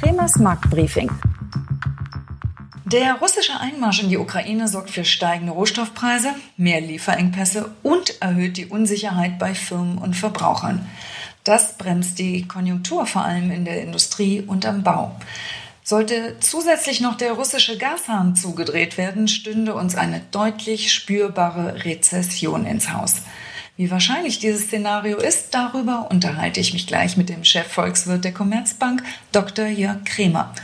Kremers Marktbriefing. Der russische Einmarsch in die Ukraine sorgt für steigende Rohstoffpreise, mehr Lieferengpässe und erhöht die Unsicherheit bei Firmen und Verbrauchern. Das bremst die Konjunktur vor allem in der Industrie und am Bau. Sollte zusätzlich noch der russische Gashahn zugedreht werden, stünde uns eine deutlich spürbare Rezession ins Haus. Wie wahrscheinlich dieses Szenario ist, darüber unterhalte ich mich gleich mit dem Chefvolkswirt der Commerzbank, Dr. Jörg Kremer.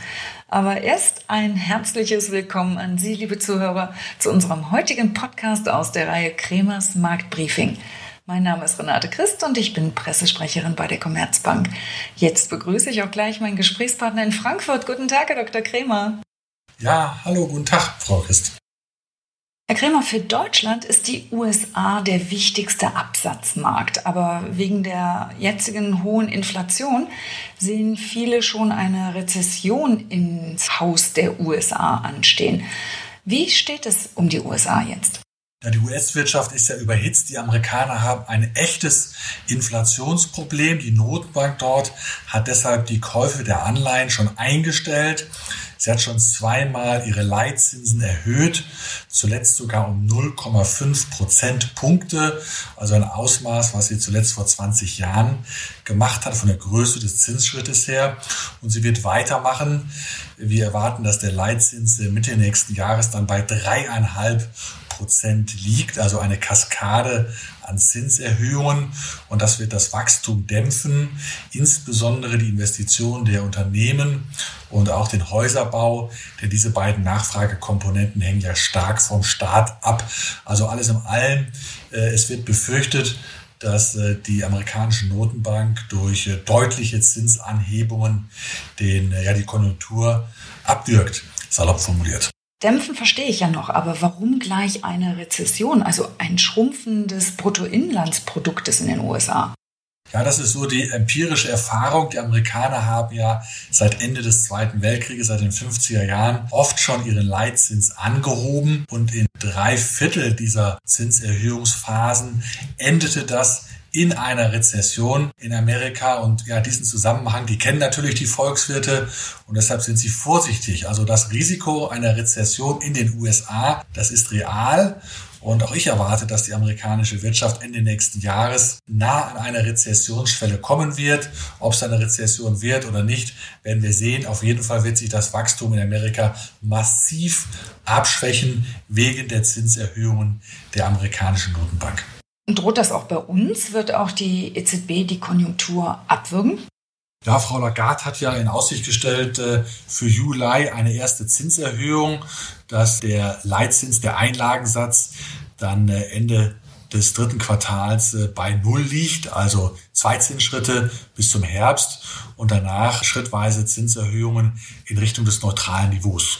Aber erst ein herzliches Willkommen an Sie, liebe Zuhörer, zu unserem heutigen Podcast aus der Reihe Kremers Marktbriefing. Mein Name ist Renate Christ und ich bin Pressesprecherin bei der Commerzbank. Jetzt begrüße ich auch gleich meinen Gesprächspartner in Frankfurt. Guten Tag, Herr Dr. Kremer. Ja, hallo, guten Tag, Frau Christ. Herr Kremer, für Deutschland ist die USA der wichtigste Absatzmarkt. Aber wegen der jetzigen hohen Inflation sehen viele schon eine Rezession ins Haus der USA anstehen. Wie steht es um die USA jetzt? Ja, die US-Wirtschaft ist ja überhitzt. Die Amerikaner haben ein echtes Inflationsproblem. Die Notenbank dort hat deshalb die Käufe der Anleihen schon eingestellt. Sie hat schon zweimal ihre Leitzinsen erhöht, zuletzt sogar um 0,5 Prozentpunkte, also ein Ausmaß, was sie zuletzt vor 20 Jahren gemacht hat, von der Größe des Zinsschrittes her. Und sie wird weitermachen. Wir erwarten, dass der Leitzins Mitte nächsten Jahres dann bei dreieinhalb Prozent liegt, also eine Kaskade an Zinserhöhungen und das wird das Wachstum dämpfen, insbesondere die Investitionen der Unternehmen und auch den Häuserbau, denn diese beiden Nachfragekomponenten hängen ja stark vom Staat ab. Also alles in allem, äh, es wird befürchtet, dass äh, die amerikanische Notenbank durch äh, deutliche Zinsanhebungen den, ja, die Konjunktur abwirkt, salopp formuliert. Dämpfen verstehe ich ja noch, aber warum gleich eine Rezession, also ein Schrumpfen des Bruttoinlandsproduktes in den USA? Ja, das ist so die empirische Erfahrung. Die Amerikaner haben ja seit Ende des Zweiten Weltkrieges, seit den 50er Jahren, oft schon ihren Leitzins angehoben und in drei Viertel dieser Zinserhöhungsphasen endete das in einer Rezession in Amerika und ja, diesen Zusammenhang, die kennen natürlich die Volkswirte und deshalb sind sie vorsichtig. Also das Risiko einer Rezession in den USA, das ist real und auch ich erwarte, dass die amerikanische Wirtschaft Ende nächsten Jahres nah an einer Rezessionsschwelle kommen wird. Ob es eine Rezession wird oder nicht, werden wir sehen. Auf jeden Fall wird sich das Wachstum in Amerika massiv abschwächen wegen der Zinserhöhungen der amerikanischen Notenbank. Und droht das auch bei uns? Wird auch die EZB die Konjunktur abwürgen? Ja, Frau Lagarde hat ja in Aussicht gestellt äh, für Juli eine erste Zinserhöhung, dass der Leitzins, der Einlagensatz dann äh, Ende des dritten Quartals äh, bei Null liegt, also zwei Zinsschritte bis zum Herbst und danach schrittweise Zinserhöhungen in Richtung des neutralen Niveaus.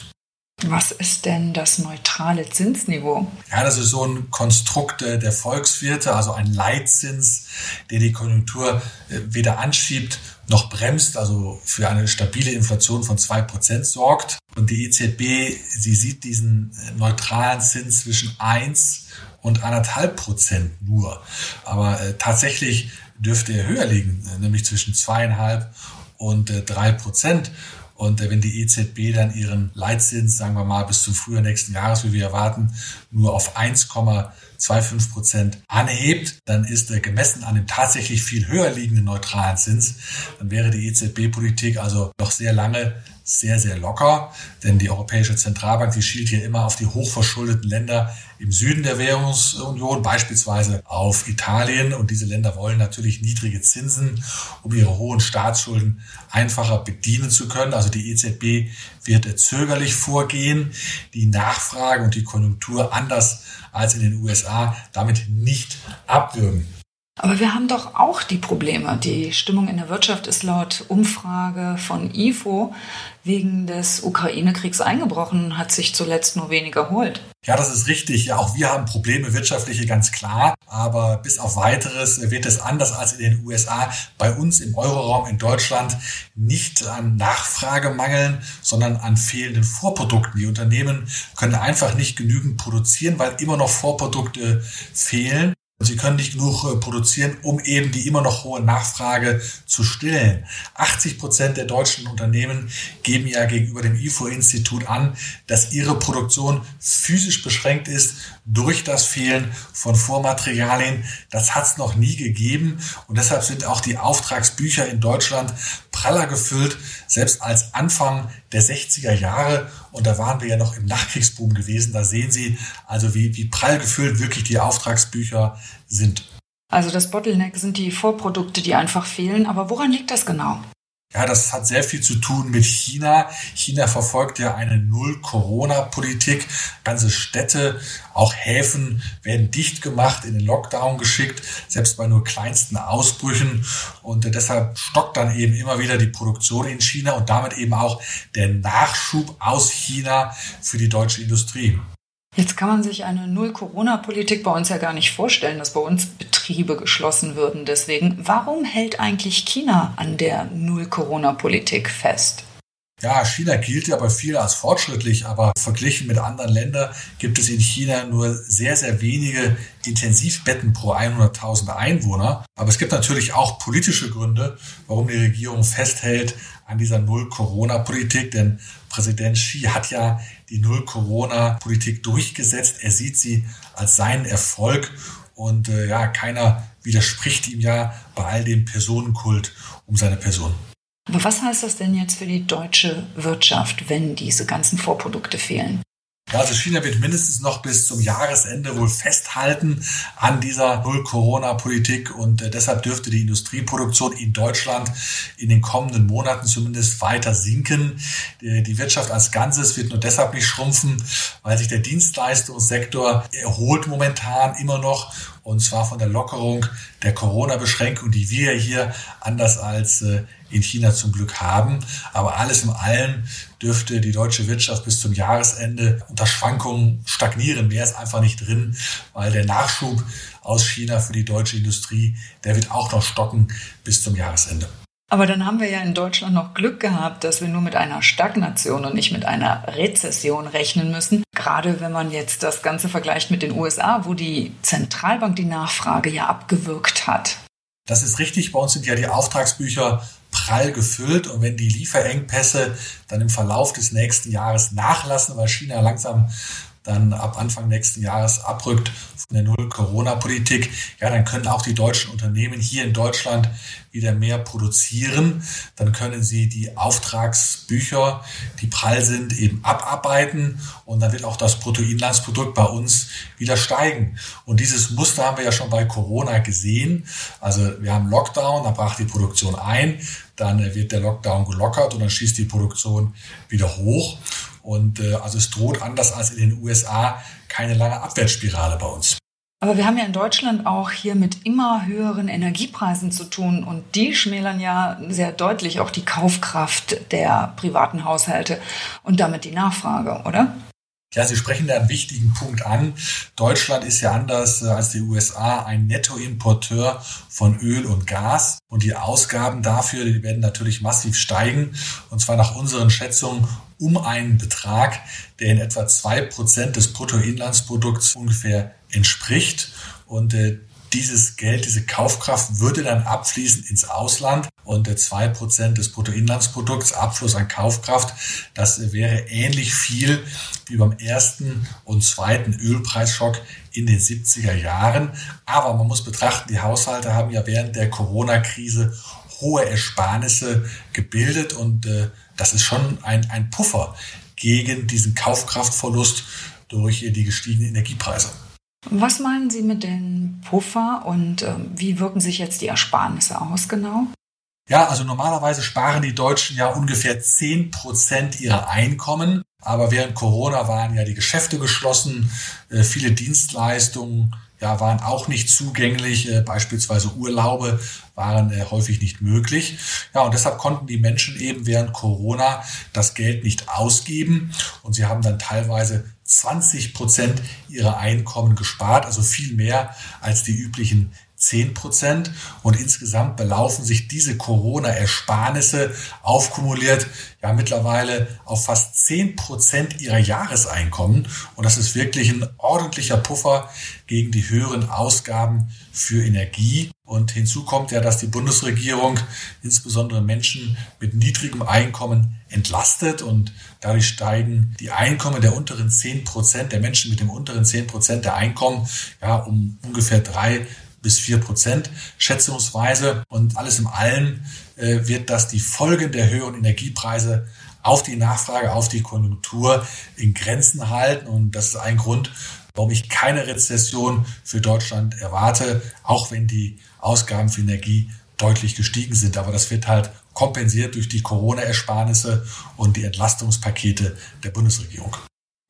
Was ist denn das neutrale Zinsniveau? Ja, das ist so ein Konstrukt der Volkswirte, also ein Leitzins, der die Konjunktur äh, weder anschiebt noch bremst, also für eine stabile Inflation von zwei Prozent sorgt. Und die EZB, sie sieht diesen äh, neutralen Zins zwischen eins und anderthalb Prozent nur. Aber äh, tatsächlich dürfte er höher liegen, äh, nämlich zwischen zweieinhalb und äh, drei Prozent. Und wenn die EZB dann ihren Leitzins, sagen wir mal, bis zum Frühjahr nächsten Jahres, wie wir erwarten, nur auf 1,25 Prozent anhebt, dann ist er gemessen an dem tatsächlich viel höher liegenden neutralen Zins, dann wäre die EZB-Politik also noch sehr lange sehr, sehr locker, denn die Europäische Zentralbank, die schielt hier immer auf die hochverschuldeten Länder im Süden der Währungsunion, beispielsweise auf Italien. Und diese Länder wollen natürlich niedrige Zinsen, um ihre hohen Staatsschulden einfacher bedienen zu können. Also die EZB wird zögerlich vorgehen, die Nachfrage und die Konjunktur anders als in den USA damit nicht abwürgen. Aber wir haben doch auch die Probleme. Die Stimmung in der Wirtschaft ist laut Umfrage von IFO wegen des Ukraine-Kriegs eingebrochen hat sich zuletzt nur wenig erholt. Ja, das ist richtig. Ja, auch wir haben Probleme, wirtschaftliche, ganz klar. Aber bis auf weiteres wird es anders als in den USA bei uns im Euroraum in Deutschland nicht an Nachfrage mangeln, sondern an fehlenden Vorprodukten. Die Unternehmen können einfach nicht genügend produzieren, weil immer noch Vorprodukte fehlen. Sie können nicht genug äh, produzieren, um eben die immer noch hohe Nachfrage zu stillen. 80 Prozent der deutschen Unternehmen geben ja gegenüber dem IFO-Institut an, dass ihre Produktion physisch beschränkt ist durch das Fehlen von Vormaterialien. Das hat es noch nie gegeben und deshalb sind auch die Auftragsbücher in Deutschland praller gefüllt, selbst als Anfang der 60er Jahre. Und da waren wir ja noch im Nachkriegsboom gewesen. Da sehen Sie also, wie, wie prall gefüllt wirklich die Auftragsbücher sind. Also das Bottleneck sind die Vorprodukte, die einfach fehlen. Aber woran liegt das genau? Ja, das hat sehr viel zu tun mit China. China verfolgt ja eine Null-Corona-Politik. Ganze Städte, auch Häfen werden dicht gemacht, in den Lockdown geschickt, selbst bei nur kleinsten Ausbrüchen. Und deshalb stockt dann eben immer wieder die Produktion in China und damit eben auch der Nachschub aus China für die deutsche Industrie. Jetzt kann man sich eine Null-Corona-Politik bei uns ja gar nicht vorstellen, dass bei uns Betriebe geschlossen würden. Deswegen, warum hält eigentlich China an der Null-Corona-Politik fest? Ja, China gilt ja bei vielen als fortschrittlich, aber verglichen mit anderen Ländern gibt es in China nur sehr, sehr wenige Intensivbetten pro 100.000 Einwohner. Aber es gibt natürlich auch politische Gründe, warum die Regierung festhält an dieser Null-Corona-Politik, denn Präsident Xi hat ja die Null-Corona-Politik durchgesetzt. Er sieht sie als seinen Erfolg und äh, ja, keiner widerspricht ihm ja bei all dem Personenkult um seine Person. Aber was heißt das denn jetzt für die deutsche Wirtschaft, wenn diese ganzen Vorprodukte fehlen? Ja, also China wird mindestens noch bis zum Jahresende wohl festhalten an dieser Null-Corona-Politik und äh, deshalb dürfte die Industrieproduktion in Deutschland in den kommenden Monaten zumindest weiter sinken. Die, Wirtschaft als Ganzes wird nur deshalb nicht schrumpfen, weil sich der Dienstleistungssektor erholt momentan immer noch und zwar von der Lockerung der Corona-Beschränkung, die wir hier anders als äh, in China zum Glück haben. Aber alles in allem dürfte die deutsche Wirtschaft bis zum Jahresende unter Schwankungen stagnieren. Mehr ist einfach nicht drin, weil der Nachschub aus China für die deutsche Industrie, der wird auch noch stocken bis zum Jahresende. Aber dann haben wir ja in Deutschland noch Glück gehabt, dass wir nur mit einer Stagnation und nicht mit einer Rezession rechnen müssen. Gerade wenn man jetzt das Ganze vergleicht mit den USA, wo die Zentralbank die Nachfrage ja abgewürgt hat. Das ist richtig. Bei uns sind ja die Auftragsbücher prall gefüllt. Und wenn die Lieferengpässe dann im Verlauf des nächsten Jahres nachlassen, weil China langsam dann ab Anfang nächsten Jahres abrückt von der Null-Corona-Politik, ja, dann können auch die deutschen Unternehmen hier in Deutschland wieder mehr produzieren. Dann können sie die Auftragsbücher, die prall sind, eben abarbeiten und dann wird auch das Bruttoinlandsprodukt bei uns wieder steigen. Und dieses Muster haben wir ja schon bei Corona gesehen. Also wir haben Lockdown, da brach die Produktion ein, dann wird der Lockdown gelockert und dann schießt die Produktion wieder hoch. Und äh, also es droht anders als in den USA keine lange Abwärtsspirale bei uns. Aber wir haben ja in Deutschland auch hier mit immer höheren Energiepreisen zu tun und die schmälern ja sehr deutlich auch die Kaufkraft der privaten Haushalte und damit die Nachfrage, oder? Ja, Sie sprechen da einen wichtigen Punkt an. Deutschland ist ja anders äh, als die USA ein Nettoimporteur von Öl und Gas. Und die Ausgaben dafür, die werden natürlich massiv steigen. Und zwar nach unseren Schätzungen um einen Betrag, der in etwa zwei Prozent des Bruttoinlandsprodukts ungefähr entspricht. Und äh, dieses Geld, diese Kaufkraft würde dann abfließen ins Ausland und zwei Prozent des Bruttoinlandsprodukts Abfluss an Kaufkraft, das wäre ähnlich viel wie beim ersten und zweiten Ölpreisschock in den 70er Jahren. Aber man muss betrachten, die Haushalte haben ja während der Corona-Krise hohe Ersparnisse gebildet und äh, das ist schon ein, ein Puffer gegen diesen Kaufkraftverlust durch die gestiegenen Energiepreise. Was meinen Sie mit den Puffer und äh, wie wirken sich jetzt die Ersparnisse aus genau? Ja, also normalerweise sparen die Deutschen ja ungefähr 10 Prozent ihrer Einkommen. Aber während Corona waren ja die Geschäfte geschlossen, äh, viele Dienstleistungen ja, waren auch nicht zugänglich, äh, beispielsweise Urlaube waren äh, häufig nicht möglich. Ja, und deshalb konnten die Menschen eben während Corona das Geld nicht ausgeben und sie haben dann teilweise 20 Prozent ihrer Einkommen gespart, also viel mehr als die üblichen 10 Prozent. Und insgesamt belaufen sich diese Corona-Ersparnisse aufkumuliert ja mittlerweile auf fast 10 Prozent ihrer Jahreseinkommen. Und das ist wirklich ein ordentlicher Puffer gegen die höheren Ausgaben für Energie. Und hinzu kommt ja, dass die Bundesregierung insbesondere Menschen mit niedrigem Einkommen entlastet. Und dadurch steigen die Einkommen der unteren 10 Prozent, der Menschen mit dem unteren 10 Prozent der Einkommen ja um ungefähr drei bis vier Prozent schätzungsweise. Und alles im Allen äh, wird das die Folgen der höheren Energiepreise auf die Nachfrage, auf die Konjunktur in Grenzen halten. Und das ist ein Grund, warum ich keine Rezession für Deutschland erwarte, auch wenn die Ausgaben für Energie deutlich gestiegen sind. Aber das wird halt kompensiert durch die Corona-Ersparnisse und die Entlastungspakete der Bundesregierung.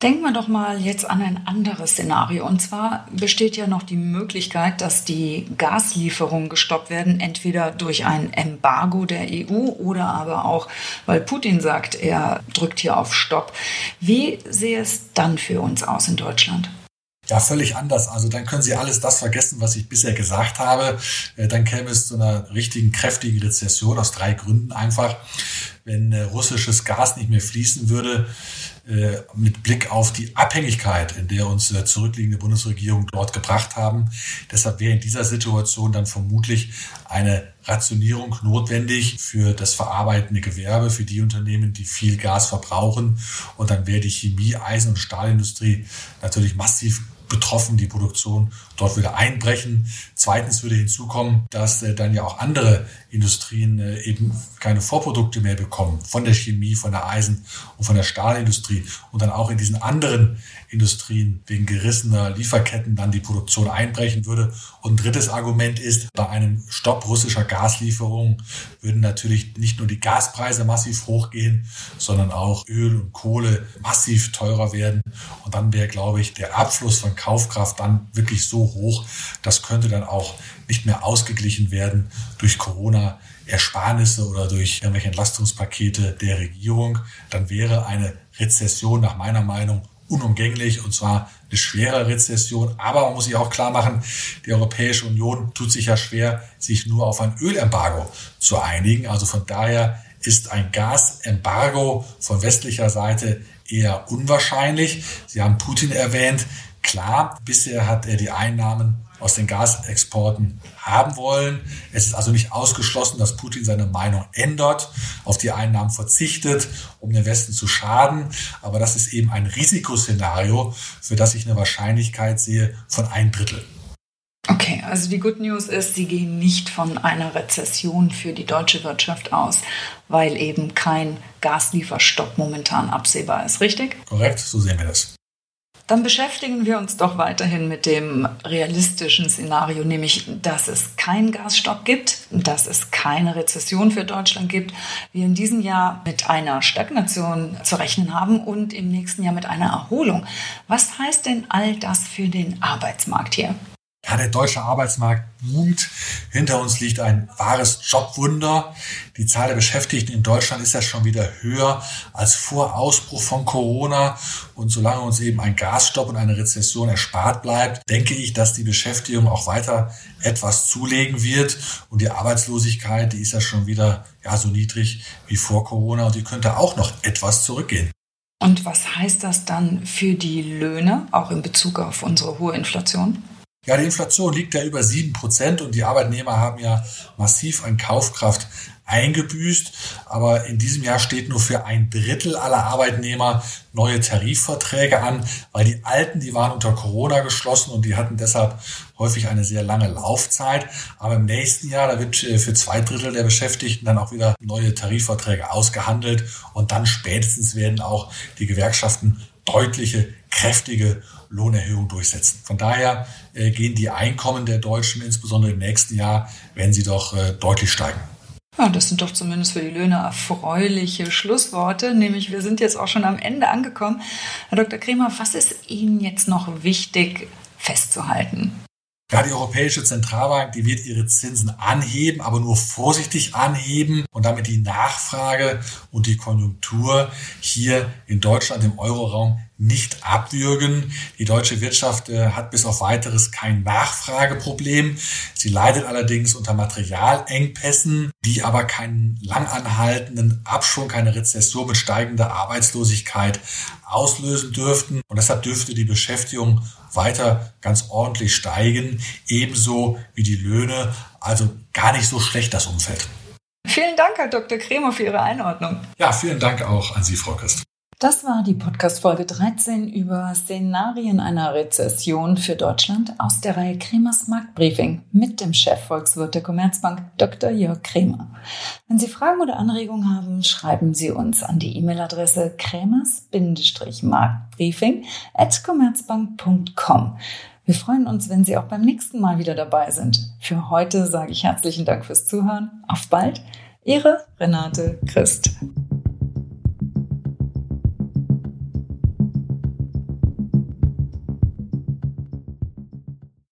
Denken wir doch mal jetzt an ein anderes Szenario. Und zwar besteht ja noch die Möglichkeit, dass die Gaslieferungen gestoppt werden, entweder durch ein Embargo der EU oder aber auch, weil Putin sagt, er drückt hier auf Stopp. Wie sähe es dann für uns aus in Deutschland? Ja, völlig anders. Also dann können Sie alles das vergessen, was ich bisher gesagt habe. Äh, dann käme es zu einer richtigen, kräftigen Rezession aus drei Gründen einfach. Wenn äh, russisches Gas nicht mehr fließen würde, äh, mit Blick auf die Abhängigkeit, in der uns äh, zurückliegende Bundesregierung dort gebracht haben. Deshalb wäre in dieser Situation dann vermutlich eine Rationierung notwendig für das verarbeitende Gewerbe, für die Unternehmen, die viel Gas verbrauchen. Und dann wäre die Chemie, Eisen- und Stahlindustrie natürlich massiv betroffen, die Produktion dort wieder einbrechen. Zweitens würde hinzukommen, dass äh, dann ja auch andere Industrien äh, eben keine Vorprodukte mehr bekommen von der Chemie, von der Eisen- und von der Stahlindustrie und dann auch in diesen anderen Industrien wegen gerissener Lieferketten dann die Produktion einbrechen würde. Und drittes Argument ist, bei einem Stopp russischer Gaslieferungen würden natürlich nicht nur die Gaspreise massiv hochgehen, sondern auch Öl und Kohle massiv teurer werden. Und dann wäre, glaube ich, der Abfluss von Kaufkraft dann wirklich so hoch, das könnte dann auch nicht mehr ausgeglichen werden durch Corona. Ersparnisse oder durch irgendwelche Entlastungspakete der Regierung, dann wäre eine Rezession nach meiner Meinung unumgänglich und zwar eine schwere Rezession. Aber man muss sich auch klar machen, die Europäische Union tut sich ja schwer, sich nur auf ein Ölembargo zu einigen. Also von daher ist ein Gasembargo von westlicher Seite eher unwahrscheinlich. Sie haben Putin erwähnt. Klar, bisher hat er die Einnahmen aus den Gasexporten haben wollen. Es ist also nicht ausgeschlossen, dass Putin seine Meinung ändert, auf die Einnahmen verzichtet, um den Westen zu schaden. Aber das ist eben ein Risikoszenario, für das ich eine Wahrscheinlichkeit sehe von ein Drittel. Okay, also die Good News ist, Sie gehen nicht von einer Rezession für die deutsche Wirtschaft aus, weil eben kein Gaslieferstopp momentan absehbar ist, richtig? Korrekt, so sehen wir das. Dann beschäftigen wir uns doch weiterhin mit dem realistischen Szenario, nämlich, dass es keinen Gasstopp gibt, dass es keine Rezession für Deutschland gibt, wir in diesem Jahr mit einer Stagnation zu rechnen haben und im nächsten Jahr mit einer Erholung. Was heißt denn all das für den Arbeitsmarkt hier? Ja, der deutsche Arbeitsmarkt boomt. Hinter uns liegt ein wahres Jobwunder. Die Zahl der Beschäftigten in Deutschland ist ja schon wieder höher als vor Ausbruch von Corona. Und solange uns eben ein Gasstopp und eine Rezession erspart bleibt, denke ich, dass die Beschäftigung auch weiter etwas zulegen wird. Und die Arbeitslosigkeit, die ist ja schon wieder ja, so niedrig wie vor Corona und die könnte auch noch etwas zurückgehen. Und was heißt das dann für die Löhne, auch in Bezug auf unsere hohe Inflation? Ja, die Inflation liegt ja über sieben Prozent und die Arbeitnehmer haben ja massiv an Kaufkraft eingebüßt. Aber in diesem Jahr steht nur für ein Drittel aller Arbeitnehmer neue Tarifverträge an, weil die alten, die waren unter Corona geschlossen und die hatten deshalb häufig eine sehr lange Laufzeit. Aber im nächsten Jahr, da wird äh, für zwei Drittel der Beschäftigten dann auch wieder neue Tarifverträge ausgehandelt und dann spätestens werden auch die Gewerkschaften deutliche, kräftige Lohnerhöhung durchsetzen. Von daher äh, gehen die Einkommen der Deutschen insbesondere im nächsten Jahr, wenn sie doch äh, deutlich steigen. Ja, das sind doch zumindest für die Löhne erfreuliche Schlussworte. Nämlich, wir sind jetzt auch schon am Ende angekommen. Herr Dr. Kremer, was ist Ihnen jetzt noch wichtig festzuhalten? Ja, die Europäische Zentralbank, die wird ihre Zinsen anheben, aber nur vorsichtig anheben und damit die Nachfrage und die Konjunktur hier in Deutschland im Euroraum nicht abwürgen. Die deutsche Wirtschaft äh, hat bis auf weiteres kein Nachfrageproblem. Sie leidet allerdings unter Materialengpässen, die aber keinen langanhaltenden Abschwung, keine Rezession mit steigender Arbeitslosigkeit auslösen dürften. Und deshalb dürfte die Beschäftigung weiter ganz ordentlich steigen, ebenso wie die Löhne. Also gar nicht so schlecht das Umfeld. Vielen Dank, Herr Dr. Kremer, für Ihre Einordnung. Ja, vielen Dank auch an Sie, Frau Christ. Das war die Podcast-Folge 13 über Szenarien einer Rezession für Deutschland aus der Reihe Kremers Marktbriefing mit dem Chefvolkswirt der Commerzbank, Dr. Jörg Kremer. Wenn Sie Fragen oder Anregungen haben, schreiben Sie uns an die E-Mail-Adresse kremers-marktbriefing at commerzbank.com. Wir freuen uns, wenn Sie auch beim nächsten Mal wieder dabei sind. Für heute sage ich herzlichen Dank fürs Zuhören. Auf bald. Ihre Renate Christ.